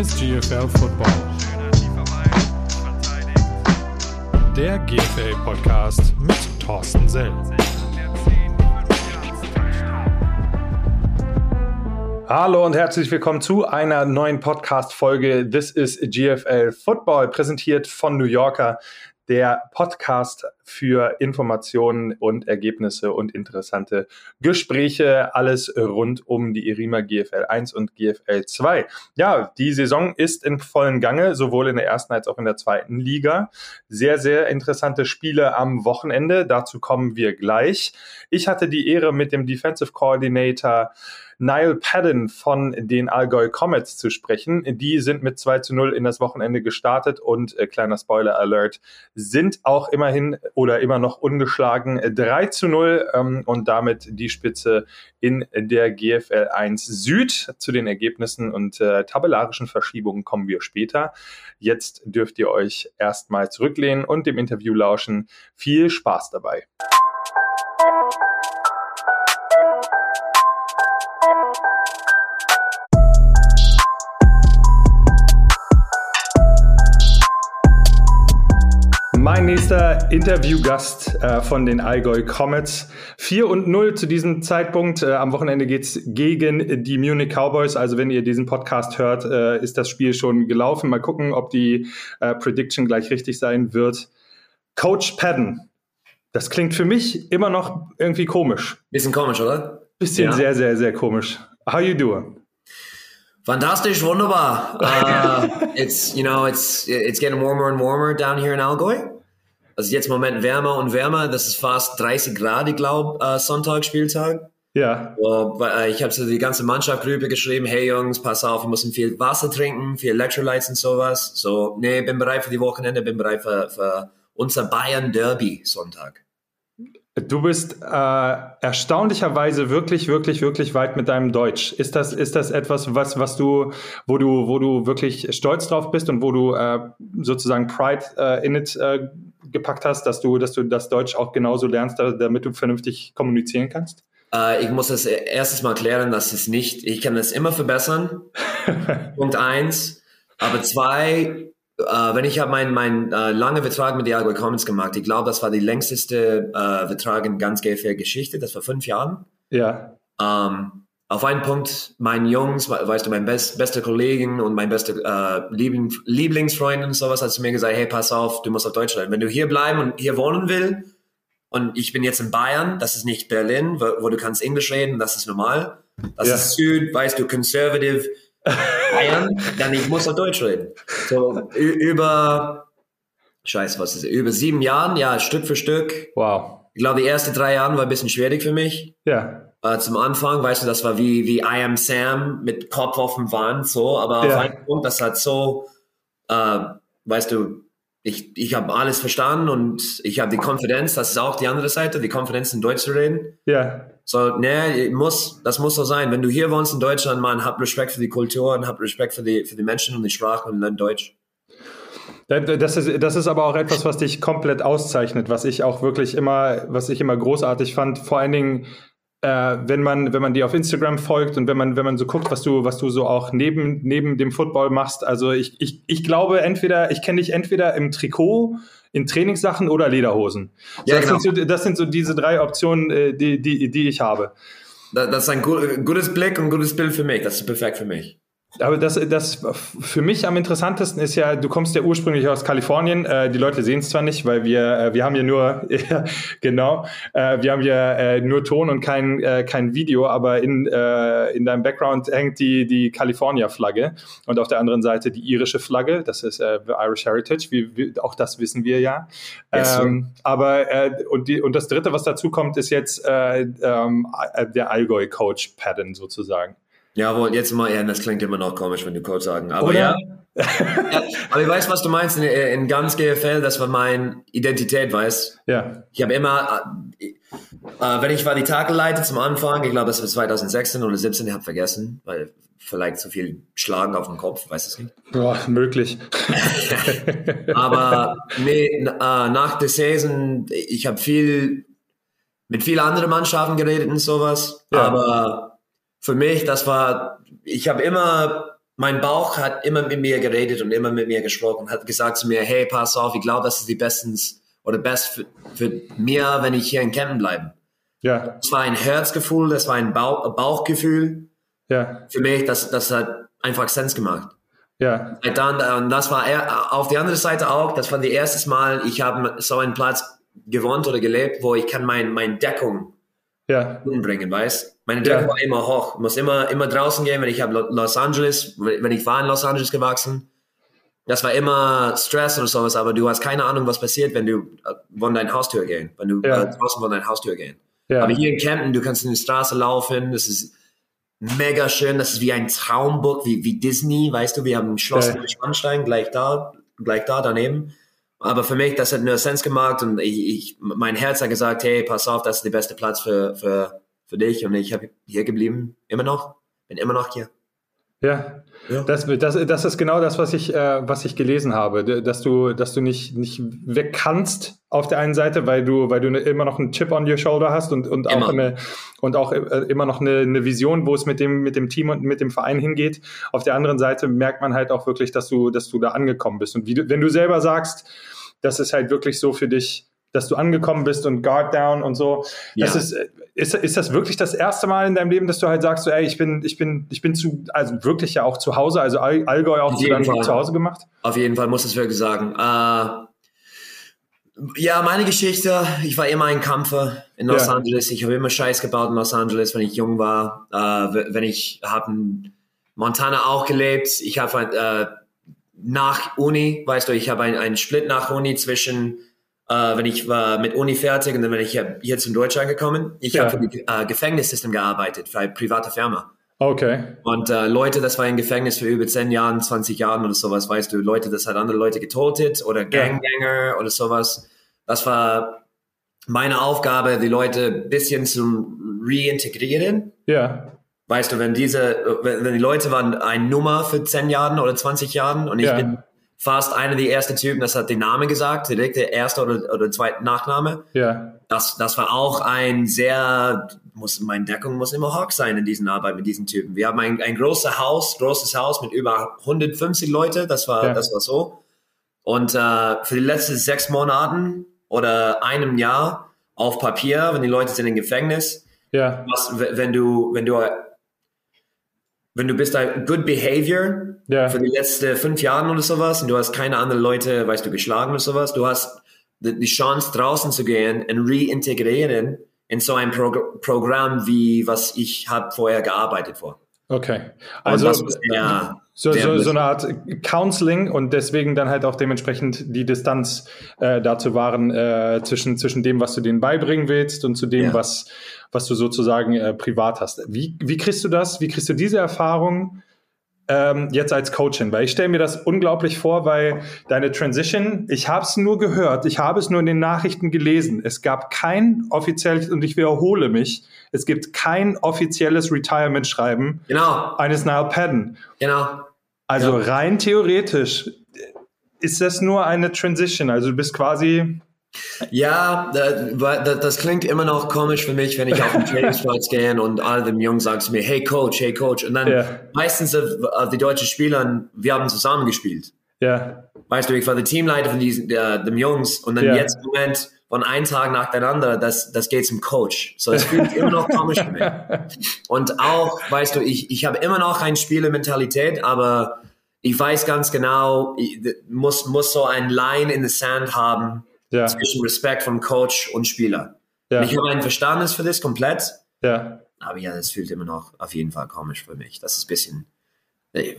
ist GFL Football. Der GFL Podcast mit Thorsten Sell. Hallo und herzlich willkommen zu einer neuen Podcast-Folge. This is GFL Football, präsentiert von New Yorker der Podcast für Informationen und Ergebnisse und interessante Gespräche. Alles rund um die Irima GFL 1 und GFL 2. Ja, die Saison ist in vollen Gange, sowohl in der ersten als auch in der zweiten Liga. Sehr, sehr interessante Spiele am Wochenende. Dazu kommen wir gleich. Ich hatte die Ehre, mit dem Defensive Coordinator Niall Padden von den Allgäu Comets zu sprechen. Die sind mit 2 zu 0 in das Wochenende gestartet und äh, kleiner Spoiler Alert, sind auch immerhin oder immer noch ungeschlagen 3 zu 0 ähm, und damit die Spitze in der GFL 1 Süd. Zu den Ergebnissen und äh, tabellarischen Verschiebungen kommen wir später. Jetzt dürft ihr euch erstmal zurücklehnen und dem Interview lauschen. Viel Spaß dabei. Mein nächster Interviewgast äh, von den Allgäu Comets. 4 und 0 zu diesem Zeitpunkt. Äh, am Wochenende geht's gegen die Munich Cowboys. Also wenn ihr diesen Podcast hört, äh, ist das Spiel schon gelaufen. Mal gucken, ob die äh, Prediction gleich richtig sein wird. Coach Padden. Das klingt für mich immer noch irgendwie komisch. Bisschen komisch, oder? Bisschen ja. sehr, sehr, sehr komisch. How you doing? Fantastisch, wunderbar. Uh, it's you know it's it's getting warmer and warmer down here in Allgäu. Also jetzt im Moment wärmer und wärmer. Das ist fast 30 Grad, ich glaube, uh, Sonntag, Spieltag. Ja. So, ich habe so die ganze Mannschaft rüber geschrieben, hey Jungs, pass auf, wir müssen viel Wasser trinken, viel Electrolytes und sowas. So, nee, bin bereit für die Wochenende, bin bereit für, für unser Bayern Derby Sonntag. Du bist äh, erstaunlicherweise wirklich, wirklich, wirklich weit mit deinem Deutsch. Ist das, ist das etwas, was, was du, wo du, wo du wirklich stolz drauf bist und wo du äh, sozusagen Pride äh, in it äh, gepackt hast, dass du, dass du das Deutsch auch genauso lernst, damit du vernünftig kommunizieren kannst? Äh, ich muss das erstes mal klären, dass es nicht, ich kann das immer verbessern. Punkt eins. Aber zwei, Uh, wenn ich habe meinen mein, uh, lange Vertrag mit Diago Commons gemacht, ich glaube, das war die längste uh, Vertrag in ganz GFL Geschichte, das war fünf Jahren. Ja. Ähm, auf einen Punkt, mein Jungs, weißt du, mein best, bester Kollegen und mein bester uh, Liebling, Lieblingsfreund und sowas hat zu mir gesagt, hey, pass auf, du musst auf Deutsch reden. Wenn du hier bleiben und hier wohnen will, und ich bin jetzt in Bayern, das ist nicht Berlin, wo, wo du kannst Englisch reden, das ist normal. Das ja. ist Süd, weißt du, conservative, Bayern, dann ich muss auf Deutsch reden. So über, scheiße, was ist über sieben Jahren, ja, Stück für Stück. Wow. Ich glaube, die ersten drei Jahre war ein bisschen schwierig für mich. Ja. Äh, zum Anfang, weißt du, das war wie, wie I am Sam mit Kopf auf dem Wand, so, aber ja. auf einen Punkt, das hat so, äh, weißt du, ich, ich habe alles verstanden und ich habe die Konfidenz, das ist auch die andere Seite, die Konfidenz in Deutsch zu reden. Ja. So, ne, muss, das muss so sein. Wenn du hier wohnst in Deutschland, man, hab Respekt für die Kultur und hab Respekt für die, für die Menschen und die Sprache und lern Deutsch. Das ist, das ist aber auch etwas, was dich komplett auszeichnet, was ich auch wirklich immer, was ich immer großartig fand. Vor allen Dingen, äh, wenn man, wenn man dir auf Instagram folgt und wenn man, wenn man so guckt, was du, was du so auch neben, neben dem Football machst. Also ich, ich, ich glaube entweder, ich kenne dich entweder im Trikot, in Trainingssachen oder Lederhosen. Ja, das, genau. sind so, das sind so diese drei Optionen, äh, die, die, die ich habe. Das ist ein gutes Blick und gutes Bild für mich. Das ist perfekt für mich. Aber das, das für mich am interessantesten ist ja, du kommst ja ursprünglich aus Kalifornien. Äh, die Leute sehen es zwar nicht, weil wir, äh, wir haben ja nur, genau, äh, wir haben ja äh, nur Ton und kein, äh, kein Video, aber in, äh, in deinem Background hängt die, die California-Flagge und auf der anderen Seite die irische Flagge. Das ist äh, Irish Heritage, wie, wie, auch das wissen wir ja. Yes, ähm, aber äh, und, die, und das Dritte, was dazu kommt, ist jetzt äh, ähm, der Allgäu-Coach Padden sozusagen. Jawohl, jetzt mal, ja, das klingt immer noch komisch, wenn du Code sagen. Aber Oder? ja. ja. Aber ich weiß, was du meinst in, in, ganz GFL, das war meine Identität, weißt Ja. Ich habe immer, äh, äh, wenn ich war die Tagelleiter zum Anfang, ich glaube, das war 2016 oder 17, ich habe vergessen, weil vielleicht zu viel Schlagen auf dem Kopf, weiß es nicht. Boah, möglich. Aber nee, äh, nach der Saison, ich habe viel mit vielen anderen Mannschaften geredet und sowas, ja. aber für mich, das war, ich habe immer mein Bauch hat immer mit mir geredet und immer mit mir gesprochen, hat gesagt zu mir, hey, pass auf, ich glaube, das ist die bestens oder best für, für mir, wenn ich hier in Kempten bleibe. Ja. Das war ein Herzgefühl, das war ein Bauch, Bauchgefühl. Ja. Für mich, das, das hat einfach Sens gemacht. Ja. Und dann, und das war er, auf die andere Seite auch, das war das erste Mal, ich habe so einen Platz gewohnt oder gelebt, wo ich kann mein, mein Deckung ja. umbringen, weißt? Meine Deckung ja. war immer hoch. Ich muss immer, immer draußen gehen, wenn ich habe Los Angeles, wenn ich war in Los Angeles gewachsen. Das war immer Stress oder sowas, aber du hast keine Ahnung, was passiert, wenn du äh, von deiner Haustür gehen, wenn du ja. äh, draußen von deiner Haustür gehen. Ja. Aber hier in Kempten, du kannst in die Straße laufen, das ist mega schön, das ist wie ein Traumburg, wie, wie Disney, weißt du, wir haben ein Schloss ja. Schwanstein gleich da, gleich da daneben. Aber für mich, das hat nur Sens gemacht und ich, ich, mein Herz hat gesagt, hey, pass auf, das ist der beste Platz für, für, für dich und ich habe hier geblieben, immer noch, bin immer noch hier. Ja, ja. Das, das, das ist genau das, was ich, äh, was ich gelesen habe, dass du, dass du nicht, nicht weg kannst auf der einen Seite, weil du, weil du ne, immer noch einen Chip on your shoulder hast und, und auch eine, und auch äh, immer noch eine, eine Vision, wo es mit dem, mit dem Team und mit dem Verein hingeht. Auf der anderen Seite merkt man halt auch wirklich, dass du, dass du da angekommen bist. Und wie du, wenn du selber sagst, das ist halt wirklich so für dich, dass du angekommen bist und Guard down und so. Ja. Das ist, ist, ist das wirklich das erste Mal in deinem Leben, dass du halt sagst, so, ey, ich bin, ich bin, ich bin zu, also wirklich ja auch zu Hause, also Allgäu auch zu, zu Hause gemacht? Auf jeden Fall muss ich wirklich sagen. Äh, ja, meine Geschichte, ich war immer ein Kampfer in Los ja. Angeles. Ich habe immer Scheiß gebaut in Los Angeles, wenn ich jung war. Äh, wenn ich habe in Montana auch gelebt. Ich habe äh, nach Uni, weißt du, ich habe einen Split nach Uni zwischen äh, wenn ich war mit Uni fertig und dann bin ich hier zum Deutschland gekommen. Ich ja. habe für die äh, Gefängnissystem gearbeitet, für eine private Firma. Okay. Und äh, Leute, das war ein Gefängnis für über 10 Jahren, 20 Jahren oder sowas, weißt du, Leute, das hat andere Leute getötet oder Gangbanger ja. oder sowas. Das war meine Aufgabe, die Leute ein bisschen zu reintegrieren. Ja. Weißt du, wenn diese, wenn, wenn die Leute waren eine Nummer für 10 Jahren oder 20 Jahren und ich ja. bin fast einer der ersten Typen, das hat den Namen gesagt, direkt der erste oder, oder zweite Nachname. Ja. Das, das war auch ein sehr, muss, meine Deckung muss immer hoch sein in diesen Arbeit mit diesen Typen. Wir haben ein, ein großes Haus, großes Haus mit über 150 Leute, das war, ja. das war so. Und äh, für die letzten sechs Monaten oder einem Jahr auf Papier, wenn die Leute sind im Gefängnis, ja. was, wenn du, wenn du wenn du bist ein Good Behavior ja. für die letzten fünf Jahre oder sowas und du hast keine anderen Leute, weißt du, geschlagen oder sowas, du hast die Chance draußen zu gehen und reintegrieren in so ein Pro Programm wie was ich habe vorher gearbeitet vor. Okay, also ja, so, so, so, eine Art Counseling und deswegen dann halt auch dementsprechend die Distanz äh, dazu wahren äh, zwischen, zwischen dem, was du denen beibringen willst und zu dem, ja. was, was du sozusagen äh, privat hast. Wie, wie kriegst du das? Wie kriegst du diese Erfahrung ähm, jetzt als Coachin? Weil ich stelle mir das unglaublich vor, weil deine Transition, ich habe es nur gehört, ich habe es nur in den Nachrichten gelesen. Es gab kein offizielles, und ich wiederhole mich, es gibt kein offizielles Retirement-Schreiben genau. eines Niall Padden. Genau. Also ja. rein theoretisch ist das nur eine Transition. Also du bist quasi ja, das klingt immer noch komisch für mich, wenn ich auf den Trainingsplatz gehe und alle dem Jungen sagen zu mir, hey Coach, hey Coach. Und dann yeah. meistens äh, die deutschen Spieler, wir haben zusammen gespielt. Ja. Yeah. Weißt du, ich war der Teamleiter von diesen, der, dem Jungs und dann yeah. jetzt im Moment von einem Tag nacheinander, das, das geht zum Coach. So, es fühlt sich immer noch komisch für mich. Und auch, weißt du, ich, ich habe immer noch eine Spielermentalität, aber ich weiß ganz genau, ich muss, muss so ein Line in the Sand haben, ja. zwischen Respekt von Coach und Spieler. Ja. ich habe ein Verständnis für das komplett. Ja. Aber ja, das fühlt immer noch auf jeden Fall komisch für mich. Das ist ein bisschen äh,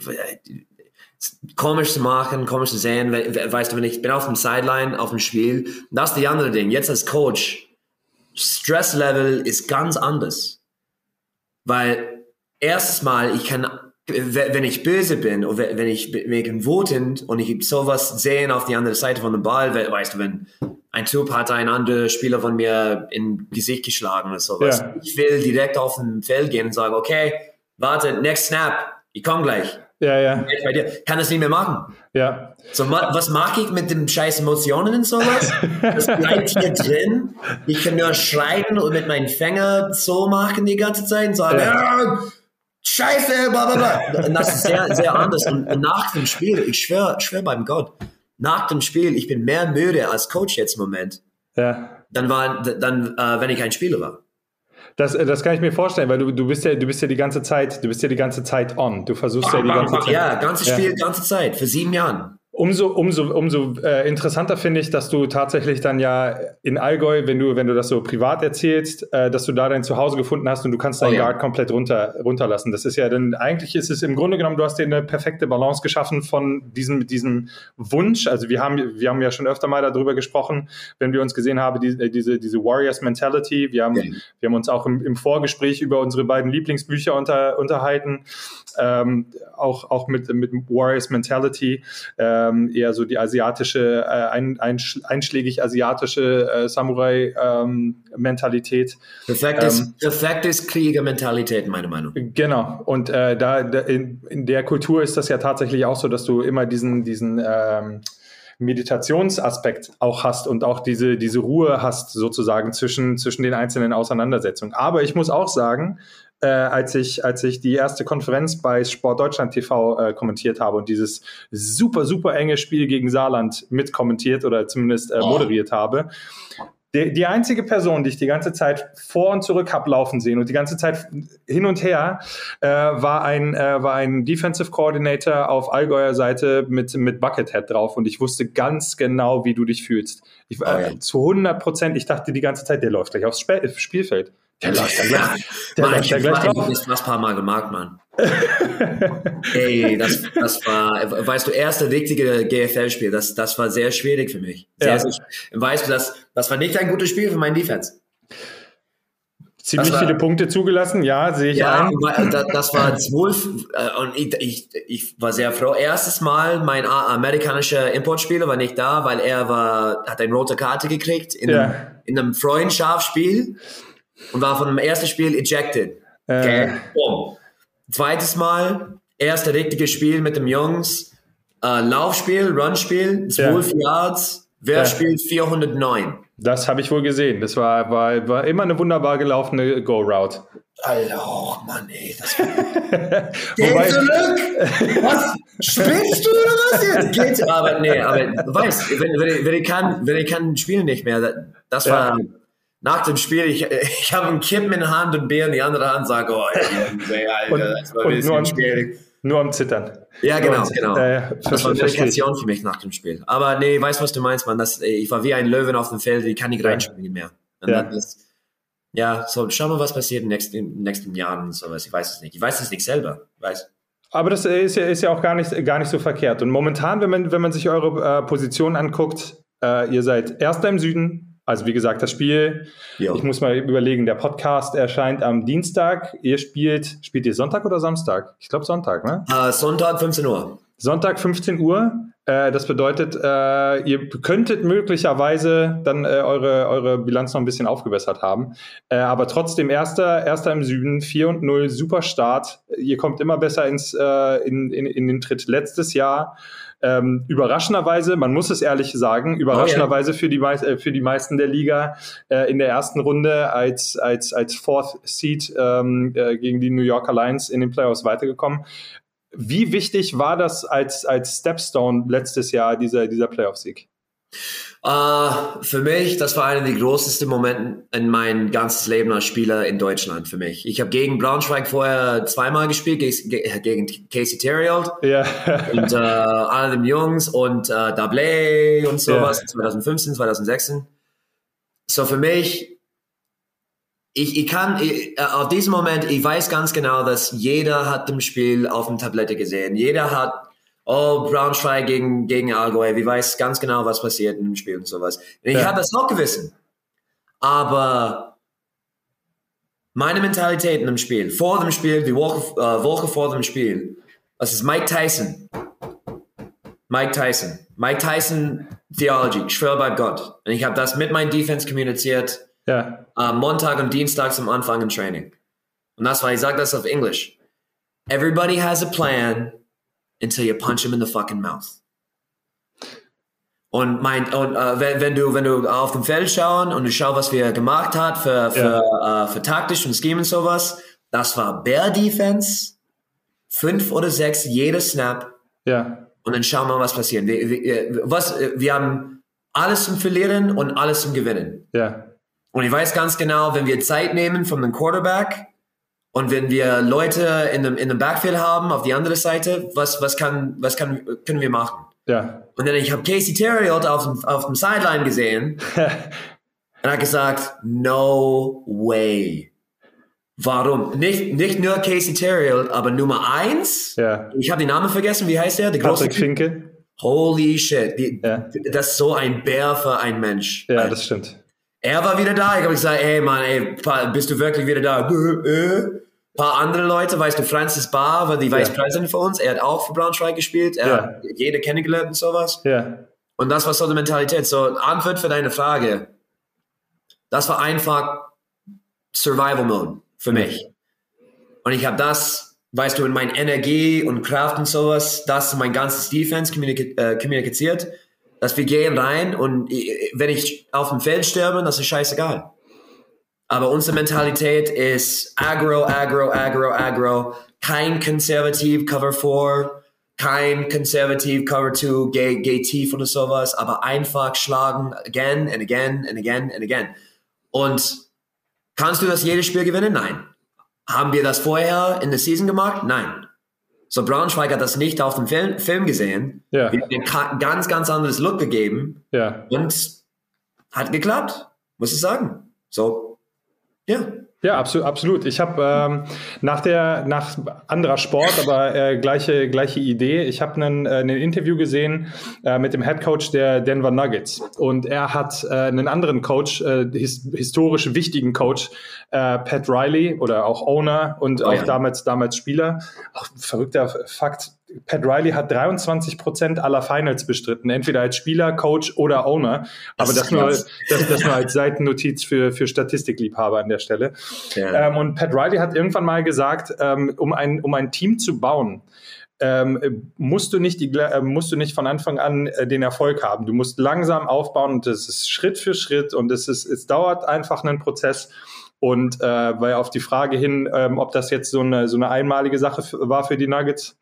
komisch zu machen, komisch zu sehen. Weißt du, wenn ich bin auf dem Sideline, auf dem Spiel, das ist die andere Ding. Jetzt als Coach, Stresslevel ist ganz anders. Weil erstes Mal, ich kann wenn ich böse bin oder wenn ich wegen wütend und ich sowas sehen auf die andere Seite von dem Ball, weißt du, wenn ein Typ hat einen anderen Spieler von mir in Gesicht geschlagen oder sowas. Ja. Ich will direkt auf den Feld gehen und sagen, okay, warte, next snap, ich komme gleich. Ja, ja. Bei dir. Kann das nicht mehr machen. Ja. So, was mag ich mit den scheiß Emotionen und sowas? Das bleibt hier drin. Ich kann nur schreien und mit meinen Fänger so machen die ganze Zeit und sagen, ja. Scheiße, bla bla bla. Und das ist sehr, sehr anders. Und, und nach dem Spiel, ich schwöre, schwör beim Gott, nach dem Spiel, ich bin mehr müde als Coach jetzt im Moment. Ja. Dann war, dann, äh, wenn ich ein Spieler war. Das, das kann ich mir vorstellen, weil du, du bist ja, du bist ja die ganze Zeit, du bist ja die ganze Zeit on. Du versuchst ja die ganze Zeit. Ja, ganzes Spiel, ja. ganze Zeit, für sieben Jahren. Umso, umso, umso äh, interessanter finde ich, dass du tatsächlich dann ja in Allgäu, wenn du, wenn du das so privat erzählst, äh, dass du da dein Zuhause gefunden hast und du kannst deinen oh, ja. Guard komplett runter, runterlassen. Das ist ja dann, eigentlich ist es im Grunde genommen, du hast dir eine perfekte Balance geschaffen von diesem, diesem Wunsch. Also wir haben, wir haben ja schon öfter mal darüber gesprochen, wenn wir uns gesehen haben, die, äh, diese, diese Warriors Mentality. Wir haben, ja. wir haben uns auch im, im Vorgespräch über unsere beiden Lieblingsbücher unter, unterhalten, ähm, auch, auch mit, mit Warriors Mentality. Äh, ähm, eher so die asiatische, äh, ein, ein, einschlägig asiatische äh, Samurai-Mentalität. Ähm, perfektes, ähm, perfektes Kriegermentalität, meine Meinung. Genau. Und äh, da, da in, in, der Kultur ist das ja tatsächlich auch so, dass du immer diesen, diesen ähm, Meditationsaspekt auch hast und auch diese, diese Ruhe hast sozusagen zwischen, zwischen den einzelnen Auseinandersetzungen. Aber ich muss auch sagen, äh, als, ich, als ich die erste Konferenz bei Sport Deutschland TV äh, kommentiert habe und dieses super, super enge Spiel gegen Saarland mitkommentiert oder zumindest äh, moderiert habe. Die, die einzige Person, die ich die ganze Zeit vor und zurück habe laufen sehen und die ganze Zeit hin und her, äh, war, ein, äh, war ein Defensive Coordinator auf Allgäuer Seite mit, mit Buckethead drauf und ich wusste ganz genau, wie du dich fühlst. Ich, äh, oh ja. Zu 100 Prozent, ich dachte die ganze Zeit, der läuft gleich aufs Spielfeld. Der läuft da gleich. Der Mann, läuft da gleich drauf. Ich das paar Mal gemacht, Mann. Ey, das, das war, weißt du, erste richtige GFL-Spiel, das, das war sehr schwierig für mich. Sehr, ja. sehr, weißt du, das, das war nicht ein gutes Spiel für meinen Defense. Ziemlich war, viele Punkte zugelassen, ja, sehe ich ja, ein. Das, das war zwölf äh, und ich, ich, ich war sehr froh. Erstes Mal mein amerikanischer Importspieler war nicht da, weil er war, hat eine rote Karte gekriegt in, ja. einem, in einem Freundschaftsspiel und war von dem ersten Spiel ejected. Okay. Äh. Boom. Zweites Mal, erste richtige Spiel mit dem Jungs, äh, Laufspiel, Runspiel, 12 ja. Yards, wer ja. spielt 409? Das habe ich wohl gesehen. Das war, war, war immer eine wunderbar gelaufene Go-Route. Alter, oh Mann, ey. Das Geh zurück! Was? Spielst du oder was jetzt? Geht, aber nee, aber weißt, wenn, wenn, ich, wenn ich kann, wenn ich kann spielen nicht mehr, das war, ja nach dem Spiel, ich, ich habe einen Kippen in der Hand und Bier in die andere Hand, sage, oh, ey, Alter, und, das war ein bisschen nur schwierig. Nur am Zittern. Ja, genau, und, genau. Äh, das war eine Meditation für mich nach dem Spiel. Aber nee, ich weiß, was du meinst, man. Das, ich war wie ein Löwen auf dem Feld, ich kann nicht reinspringen mehr. ja. Das, ja, so, schau mal, was passiert in den nächsten, in den nächsten Jahren und sowas. Ich weiß es nicht. Ich weiß es nicht selber. weiß. Aber das ist ja, ist ja auch gar nicht, gar nicht so verkehrt. Und momentan, wenn man, wenn man sich eure äh, Position anguckt, äh, ihr seid Erster im Süden, also wie gesagt, das Spiel, jo. ich muss mal überlegen, der Podcast erscheint am Dienstag. Ihr spielt, spielt ihr Sonntag oder Samstag? Ich glaube Sonntag, ne? Uh, Sonntag 15 Uhr. Sonntag 15 Uhr. Äh, das bedeutet, äh, ihr könntet möglicherweise dann äh, eure, eure Bilanz noch ein bisschen aufgebessert haben. Äh, aber trotzdem erster, erster im Süden, 4 und 0, super Start. Ihr kommt immer besser ins, äh, in, in, in den Tritt. Letztes Jahr ähm, überraschenderweise, man muss es ehrlich sagen, überraschenderweise für, die, äh, für die meisten der Liga äh, in der ersten Runde als, als, als Fourth Seed ähm, äh, gegen die New Yorker Lions in den Playoffs weitergekommen. Wie wichtig war das als, als Stepstone letztes Jahr, dieser, dieser Playoff-Sieg? Uh, für mich, das war einer der größten Momente in mein ganzes Leben als Spieler in Deutschland für mich. Ich habe gegen Braunschweig vorher zweimal gespielt, gegen Casey Terriold yeah. und uh, alle den Jungs und uh, Dablé und sowas, yeah. 2015, 2016. So für mich, ich, ich kann, ich, auf diesem Moment, ich weiß ganz genau, dass jeder hat dem Spiel auf dem Tablette gesehen. Jeder hat oh, Braunschweig gegen, gegen Allgäu, wie weiß ganz genau, was passiert in dem Spiel und sowas. Ich ja. habe das auch gewissen. Aber meine Mentalität in dem Spiel, vor dem Spiel, die Woche, äh, Woche vor dem Spiel, das ist Mike Tyson. Mike Tyson. Mike Tyson Theology. Ich schwöre bei Gott. Und ich habe das mit meinem Defense kommuniziert. Ja. Äh, Montag und Dienstag zum Anfang im Training. Und das war, ich sage das auf Englisch. Everybody has a plan until you punch him in the fucking mouth. Und mein, und äh, wenn, wenn du, wenn du auf dem Feld schauen und du schaust, was wir gemacht hat für, für, ja. äh, für taktisch und Scheme und sowas, das war Bear Defense, fünf oder sechs jeder Snap. Ja. Und dann schauen wir, was passiert. Wir, wir, was, wir haben alles zum Verlieren und alles zum Gewinnen. Ja. Und ich weiß ganz genau, wenn wir Zeit nehmen von dem Quarterback und wenn wir Leute in dem, in dem Backfield haben auf die andere Seite, was, was, kann, was kann, können wir machen? Ja. Und dann ich habe Casey Terriot auf dem, auf dem Sideline gesehen und hat gesagt, no way. Warum? Nicht, nicht nur Casey Terriot, aber Nummer eins. Ja. Ich habe den Namen vergessen. Wie heißt der? Der große Patrick Finke. Holy shit. Die, Ja. Das ist so ein Bär für ein Mensch. Ja, das stimmt. Er war wieder da. Ich habe gesagt, ey Mann, ey, bist du wirklich wieder da? Äh, äh. Ein paar andere Leute, weißt du, Francis Barr war die Vice President für uns. Er hat auch für Braunschweig gespielt. Er Ja. hat jeder kennengelernt und sowas. Ja. Und das war so die Mentalität. So, Antwort für deine Frage. Das war einfach Survival Mode für mich. Und ich habe das, weißt du, in mein Energie und Kraft und sowas, das mein ganzes Defense kommunik äh, kommuniziert, dass wir gehen rein und äh, wenn ich auf dem Feld sterbe, das ist scheißegal. Aber unsere Mentalität ist aggro, aggro, aggro, aggro. Kein konservativ Cover 4, kein konservativ Cover 2, geh, geh tief oder sowas, aber einfach schlagen again and again and again and again. Und kannst du das jedes Spiel gewinnen? Nein. Haben wir das vorher in der Season gemacht? Nein. So Braunschweig hat das nicht auf dem Film, Film gesehen. Ja. Wir haben ein ganz, ganz anderes Look gegeben Ja. und hat geklappt, muss ich sagen. So, ja. Ja, absolut, absolut. Ich habe ähm, nach der nach anderer Sport, aber äh, gleiche gleiche Idee. Ich habe einen, äh, ein Interview gesehen äh, mit dem Head Coach der Denver Nuggets und er hat äh, einen anderen Coach, äh, his, historisch wichtigen Coach, äh, Pat Riley oder auch Owner und Oh auch damals damals Spieler. Auch ein verrückter Fakt. Pat Riley hat 23 Prozent aller Finals bestritten, entweder als Spieler, Coach oder Owner. Aber ist das, nur, das, das nur als Seitennotiz für, für Statistikliebhaber an der Stelle. Ja. Ähm, und Pat Riley hat irgendwann mal gesagt, ähm, um, ein, um ein Team zu bauen, ähm, musst, du nicht die, äh, musst du nicht von Anfang an äh, den Erfolg haben. Du musst langsam aufbauen und das ist Schritt für Schritt und es, ist, es dauert einfach einen Prozess. Und äh, weil auf die Frage hin, ähm, ob das jetzt so eine, so eine einmalige Sache war für die Nuggets,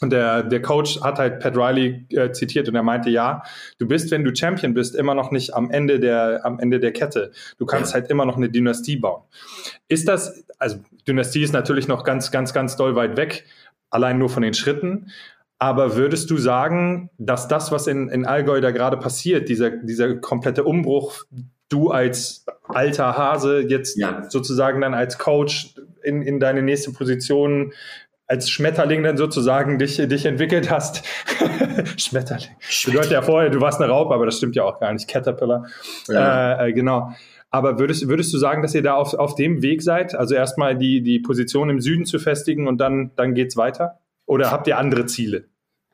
und der, der Coach hat halt Pat Riley äh, zitiert und er meinte, ja, du bist, wenn du Champion bist, immer noch nicht am Ende der, am Ende der Kette. Du kannst halt immer noch eine Dynastie bauen. Ist das, also Dynastie ist natürlich noch ganz, ganz, ganz doll weit weg, allein nur von den Schritten. Aber würdest du sagen, dass das, was in, in Allgäu da gerade passiert, dieser, dieser komplette Umbruch, du als alter Hase jetzt Ja. sozusagen dann als Coach in, in deine nächste Position als Schmetterling dann sozusagen dich, dich entwickelt hast. Schmetterling. Bedeutet ja vorher, du warst eine Raupe, aber das stimmt ja auch gar nicht. Caterpillar. Ja. Äh, äh, genau. Aber würdest, würdest du sagen, dass ihr da auf, auf dem Weg seid? Also erstmal die, die Position im Süden zu festigen und dann, dann geht's weiter? Oder habt ihr andere Ziele?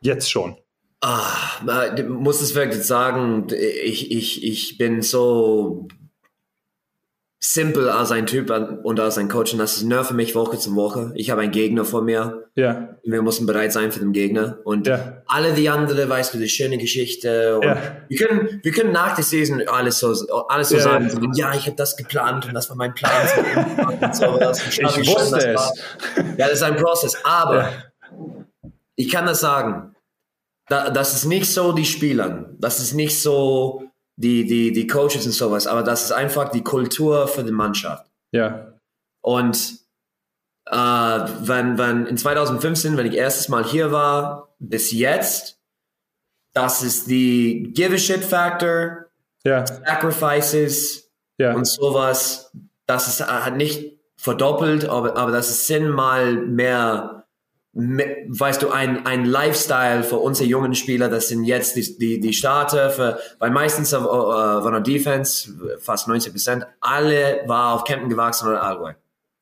Jetzt schon. Ah, muss es wirklich sagen, ich, ich, ich bin so simpel als ein Typ und als ein Coach und das ist nur für mich Woche zu Woche. Ich habe einen Gegner vor mir. Ja. Wir müssen bereit sein für den Gegner und Ja. alle die anderen, weißt du, die schöne Geschichte und Ja. wir können, wir können nach der Season alles so, alles so Ja, sagen. ja. So, Ja, ich habe das geplant und das war mein Plan. so, das, Ich schön wusste es. war. Ja, das ist ein Prozess, aber Ja. ich kann das sagen. Da, das ist nicht so die Spieler, das ist nicht so die, die, die Coaches und sowas, aber das ist einfach die Kultur für die Mannschaft. Ja. Und äh, wenn, wenn in 2015, wenn ich erstes Mal hier war, bis jetzt, das ist die Give a Shit Factor, Ja. Sacrifices Ja. und sowas. Das ist, äh, hat nicht verdoppelt, aber, aber das ist zehnmal mehr, me- weißt du, ein, ein Lifestyle für unsere jungen Spieler. Das sind jetzt die, die, die Starter für, weil meistens äh, von der Defense, fast 90 Prozent, alle war auf Kempten gewachsen oder Allgäu.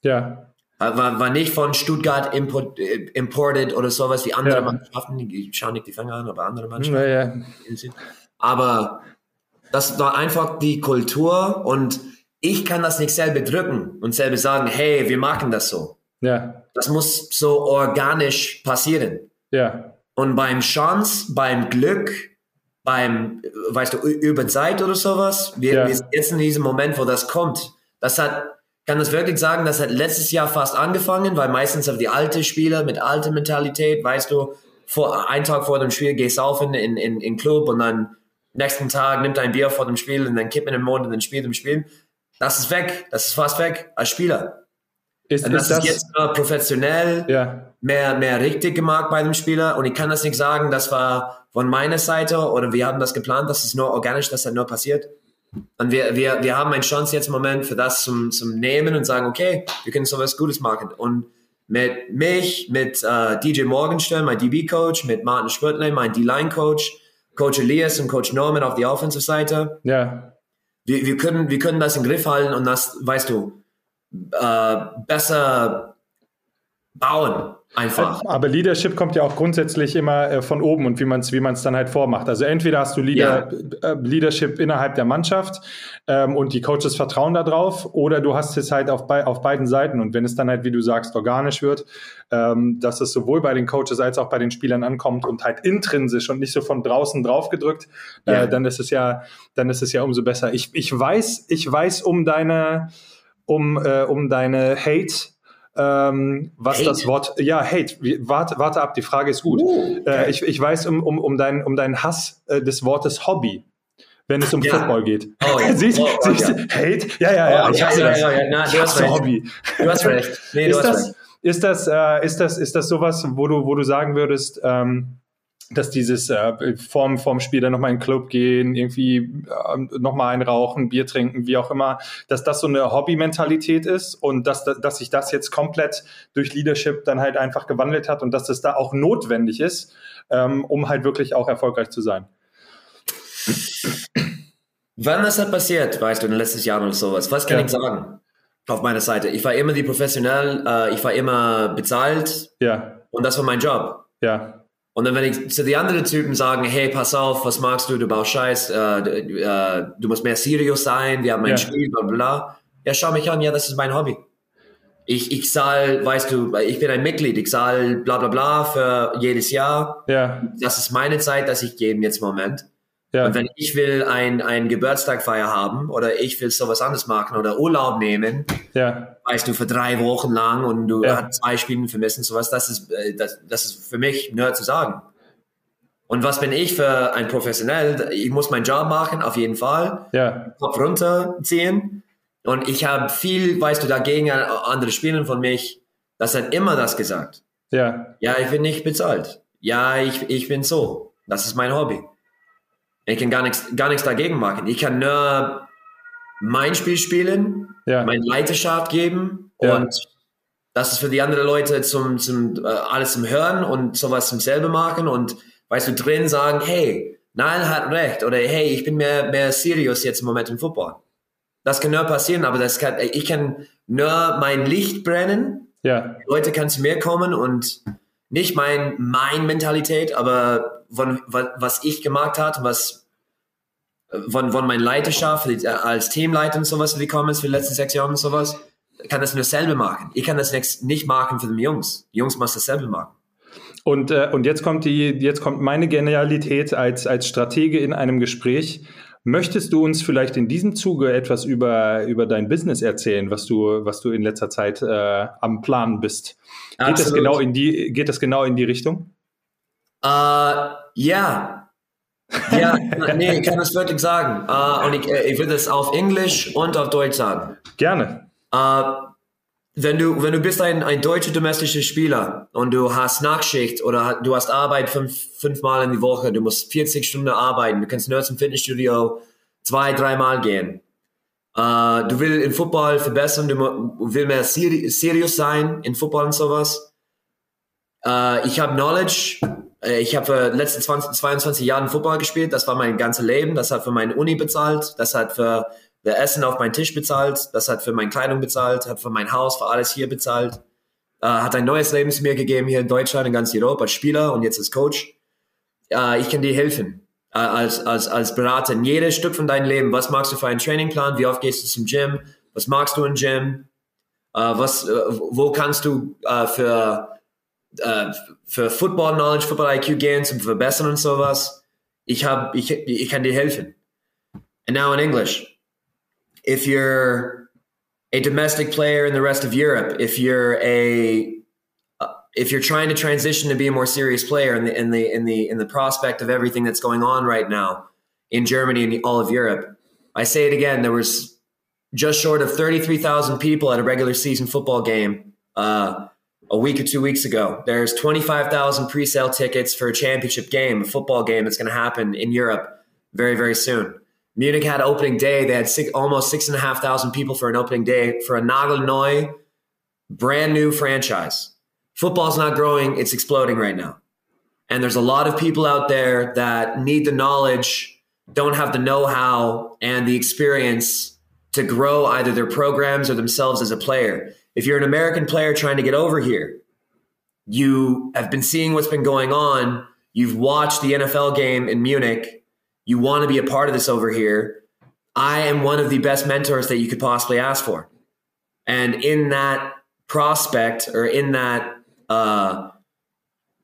Ja. War, war nicht von Stuttgart import, äh, imported oder sowas wie andere Ja. Mannschaften. Ich schaue nicht die Finger an, aber andere Mannschaften. Ja. Aber das war einfach die Kultur und ich kann das nicht selber drücken und selber sagen, hey, wir machen das so. Ja. Das muss so organisch passieren. Ja. Und beim Chance, beim Glück, beim, weißt du, über Zeit oder sowas, wir, Ja. wir sind jetzt in diesem Moment, wo das kommt. Das hat, kann das wirklich sagen, das hat letztes Jahr fast angefangen, weil meistens auf die alte Spieler mit alter Mentalität, weißt du, vor, einen Tag vor dem Spiel gehst du auf in, in, in, in Club und dann nächsten Tag nimmt ein Bier vor dem Spiel und dann kippt man den Mond und dann spielt im Spiel. Das ist weg. Das ist fast weg als Spieler. Ist, das ist, das ist jetzt professionell, ja. mehr, mehr richtig gemacht bei dem Spieler. Und ich kann das nicht sagen, das war von meiner Seite oder wir haben das geplant, das ist nur organisch, dass das nur passiert. Und wir, wir, wir haben eine Chance jetzt im Moment für das zum, zum Nehmen und sagen, okay, wir können sowas Gutes machen. Und mit mich, mit uh, DJ Morgenstern, mein DB-Coach, mit Martin Spürtle, mein D-Line-Coach, Coach Elias und Coach Norman auf die Offensive-Seite. Ja. Wir, wir, können, wir können das im Griff halten und das, weißt du, äh, besser bauen. Einfach. Aber Leadership kommt ja auch grundsätzlich immer äh, von oben und wie man es wie man's dann halt vormacht. Also entweder hast du Leader, ja. äh, Leadership innerhalb der Mannschaft ähm, und die Coaches vertrauen darauf oder du hast es halt auf, bei, auf beiden Seiten und wenn es dann halt, wie du sagst, organisch wird, ähm, dass es sowohl bei den Coaches als auch bei den Spielern ankommt und halt intrinsisch und nicht so von draußen draufgedrückt, äh, ja. dann ist es ja, dann ist es ja umso besser. Ich, ich weiß, ich weiß um deine um, äh, um deine Hate ähm, was Hate. das Wort, ja, Hate, warte, warte ab, die Frage ist gut. Uh, okay. äh, ich, ich weiß um, um, um, deinen um deinen Hass äh, des Wortes Hobby, wenn es um ja. Football geht. Oh, ja. siehst, oh, oh, siehst ja. Hate? Ja, ja, ja, oh, ich hasse das. Ja, ja, Na, du hast recht. Hobby. Du hast recht. Nee, du ist, hast das, recht. Ist, das, äh, ist, das, ist das sowas, wo du, wo du sagen würdest, ähm, dass dieses äh, vorm, vorm Spiel dann nochmal in den Club gehen, irgendwie äh, nochmal ein Rauchen, Bier trinken, wie auch immer, dass das so eine Hobby-Mentalität ist und dass, dass sich das jetzt komplett durch Leadership dann halt einfach gewandelt hat und dass das da auch notwendig ist, ähm, um halt wirklich auch erfolgreich zu sein. Wann das hat passiert, weißt du, in den letzten Jahren oder sowas, was kann ja. ich sagen? Auf meiner Seite. Ich war immer die professionell, äh, ich war immer bezahlt. Ja. Und das war mein Job. Ja. Und dann, wenn ich zu den anderen Typen sagen, hey, pass auf, was magst du, du baust Scheiß, äh, äh, du musst mehr serious sein, wir haben ein ja. Spiel, bla, bla, Ja, schau mich an, ja, das ist mein Hobby. Ich, ich zahle, weißt du, ich bin ein Mitglied, ich zahle bla bla bla für jedes Jahr. Ja. Das ist meine Zeit, dass ich gebe jetzt im Moment. Ja. Und wenn ich will ein, ein Geburtstagfeier haben oder ich will sowas anderes machen oder Urlaub nehmen, ja. Weißt du, für drei Wochen lang und du ja. hast zwei Spiele vermissen, sowas, das ist, äh, das, das ist für mich nur zu sagen. Und was bin ich für ein Professionell? Ich muss meinen Job machen, auf jeden Fall. Ja. Kopf runterziehen. Und ich habe viel, weißt du, dagegen andere Spielen von mich, das hat immer das gesagt. Ja. Ja, ich bin nicht bezahlt. Ja, ich, ich bin so. Das ist mein Hobby. Ich kann gar nichts, gar nichts dagegen machen. Ich kann nur mein Spiel spielen, ja. meine Leidenschaft geben ja. und das ist für die anderen Leute zum, zum äh, alles zum Hören und sowas zum selber machen und weißt du drin sagen, hey, Nein hat recht oder hey, ich bin mehr, mehr serious jetzt im Moment im Football. Das kann nur passieren, aber das kann, ich kann nur mein Licht brennen. Ja. Leute kann zu mir kommen und nicht mein, mein Mentalität, aber von, was ich gemacht hat, was von, von meiner Leiterschaft als Teamleiter und sowas gekommen ist für die letzten sechs Jahre und sowas, kann das nur selber machen. Ich kann das nicht machen für die Jungs. Die Jungs müssen das selber machen. Und, äh, und jetzt kommt die, jetzt kommt meine Genialität als, als Stratege in einem Gespräch. Möchtest du uns vielleicht in diesem Zuge etwas über, über dein Business erzählen, was du, was du in letzter Zeit äh, am Planen bist? Geht das, genau in die, geht das genau in die Richtung? Uh, ja. Ja, nee, ich kann das wirklich sagen. Uh, und ich, äh, ich will das auf Englisch und auf Deutsch sagen. Gerne. Uh, wenn du, wenn du bist ein, ein deutscher domestischer Spieler und du hast Nachschicht oder du hast Arbeit fünf, fünfmal in die Woche, du musst 40 Stunden arbeiten, du kannst nur zum Fitnessstudio zwei, dreimal gehen. Uh, du willst im Football verbessern, du willst mehr serious sein in Football und sowas. Uh, ich habe Knowledge, ich habe für die letzten 20, 22 Jahre Football gespielt, das war mein ganzes Leben, das hat für meine Uni bezahlt, das hat für der Essen auf meinen Tisch bezahlt, das hat für meine Kleidung bezahlt, hat für mein Haus, für alles hier bezahlt, äh, hat ein neues Leben zu mir gegeben hier in Deutschland, in ganz Europa, als Spieler und jetzt als Coach. Äh, ich kann dir helfen, äh, als, als, als Berater in jedes Stück von deinem Leben. Was magst du für einen Trainingplan? Wie oft gehst du zum Gym? Was magst du im Gym? Äh, was, äh, wo kannst du äh, für, Football Knowledge, Football IQ gehen zum Verbessern und sowas? Ich, hab, ich, ich kann dir helfen. And now in English if you're a domestic player in the rest of Europe, if you're a if you're trying to transition to be a more serious player in the in the in the in the prospect of everything that's going on right now in Germany and all of Europe, I say it again. There was just short of thirty three thousand people at a regular season football game uh, a week or two weeks ago. There's twenty five thousand pre sale tickets for a championship game, a football game that's going to happen in Europe very very soon. Munich had opening day. They had six, almost six and a half thousand people for an opening day for a Nagelneu brand new franchise. Football's not growing, it's exploding right now. And there's a lot of people out there that need the knowledge, don't have the know how and the experience to grow either their programs or themselves as a player. If you're an American player trying to get over here, you have been seeing what's been going on. You've watched the NFL game in Munich you want to be a part of this over here. I am one of the best mentors that you could possibly ask for. And in that prospect or in that uh,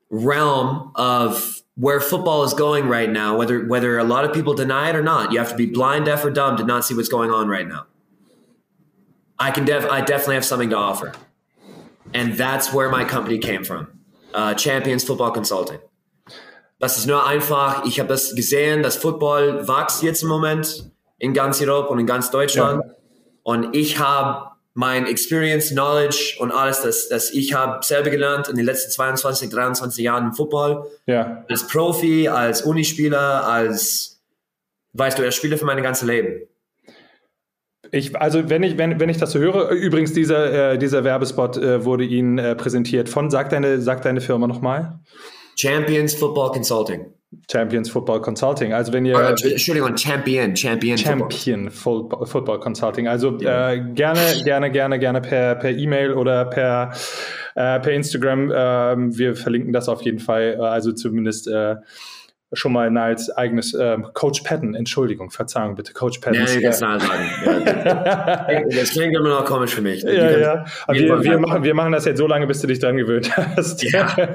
realm of where football is going right now, whether whether a lot of people deny it or not, you have to be blind, deaf, or dumb to not see what's going on right now. I can def I definitely have something to offer, and that's where my company came from, uh, Champions Football Consulting. Das ist nur einfach, ich habe das gesehen, dass Football wächst jetzt im Moment in ganz Europa und in ganz Deutschland. Ja. Und ich habe mein Experience, Knowledge und alles, das, das ich habe selber gelernt in den letzten 22, 23 Jahren im Football. Ja. Als Profi, als Unispieler, als, weißt du, als Spieler für mein ganzes Leben. Ich, also wenn ich, wenn, wenn ich das so höre, übrigens dieser, äh, dieser Werbespot äh, wurde Ihnen äh, präsentiert von, sag deine, sag deine Firma nochmal. Champions Football Consulting. Champions Football Consulting. Also wenn ihr oh, Entschuldigung, Champion, Champion, Champion Football, Football Consulting. Also ja. äh, gerne, gerne, gerne, gerne per per E-Mail oder per äh, per Instagram. Äh, wir verlinken das auf jeden Fall. Äh, also zumindest äh, schon mal als eigenes äh, Coach Patton, Entschuldigung, Verzeihung bitte, Coach Patton. Ja, ganz nah sagen. Ja. das klingt immer noch komisch für mich. Ja, ja. Wir, wir, machen, wir machen das jetzt so lange, bis du dich dran gewöhnt hast. Ja.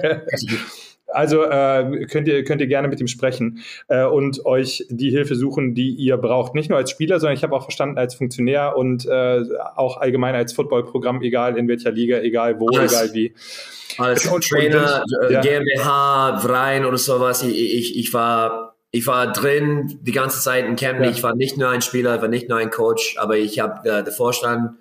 Also äh, könnt, ihr, könnt ihr gerne mit ihm sprechen äh, und euch die Hilfe suchen, die ihr braucht. Nicht nur als Spieler, sondern ich habe auch verstanden als Funktionär und äh, auch allgemein als Footballprogramm, egal in welcher Liga, egal wo, Alles. egal wie. Als und, Trainer, und, ja. GmbH, Verein oder sowas. Ich, ich, ich, war, ich war drin die ganze Zeit in Camden. Ja. Ich war nicht nur ein Spieler, ich war nicht nur ein Coach, aber ich habe äh, der Vorstand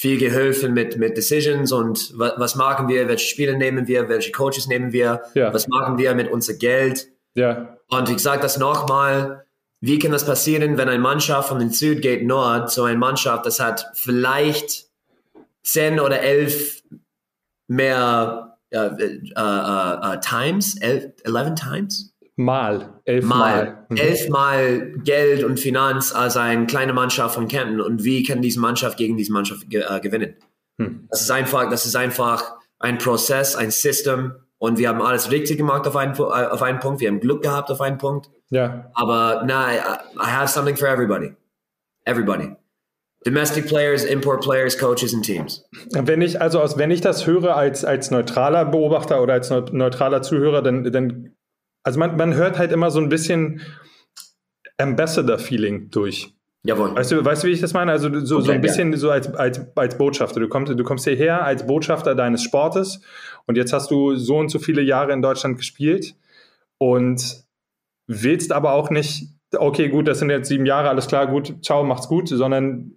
viel geholfen mit, mit Decisions und was, was machen wir, welche Spiele nehmen wir, welche Coaches nehmen wir, ja. was machen wir mit unser Geld. Ja. Und ich sage das nochmal, wie kann das passieren, wenn eine Mannschaft von den Süd geht Nord, so eine Mannschaft, das hat vielleicht zehn oder elf mehr uh, uh, uh, Times, elf, 11 Times? Mal, elfmal. Mal. Mhm. Elfmal Geld und Finanz als eine kleine Mannschaft von Kempten. Und wie kann diese Mannschaft gegen diese Mannschaft ge äh, gewinnen? Hm. Das ist einfach, das ist einfach ein Prozess, ein System. Und wir haben alles richtig gemacht auf einen, äh, auf einen Punkt. Wir haben Glück gehabt auf einen Punkt. Ja. Aber na, I, I have something for everybody. Everybody. Domestic players, import players, coaches and teams. Wenn ich, also aus, wenn ich das höre als, als neutraler Beobachter oder als neutraler Zuhörer, dann, dann also man, man hört halt immer so ein bisschen Ambassador-Feeling durch. Jawohl. Weißt du, weißt du, wie ich das meine? Also so, okay, so ein bisschen ja. so als, als, als Botschafter. Du kommst, du kommst hierher als Botschafter deines Sportes und jetzt hast du so und so viele Jahre in Deutschland gespielt und willst aber auch nicht, okay, gut, das sind jetzt sieben Jahre, alles klar, gut, ciao, macht's gut, sondern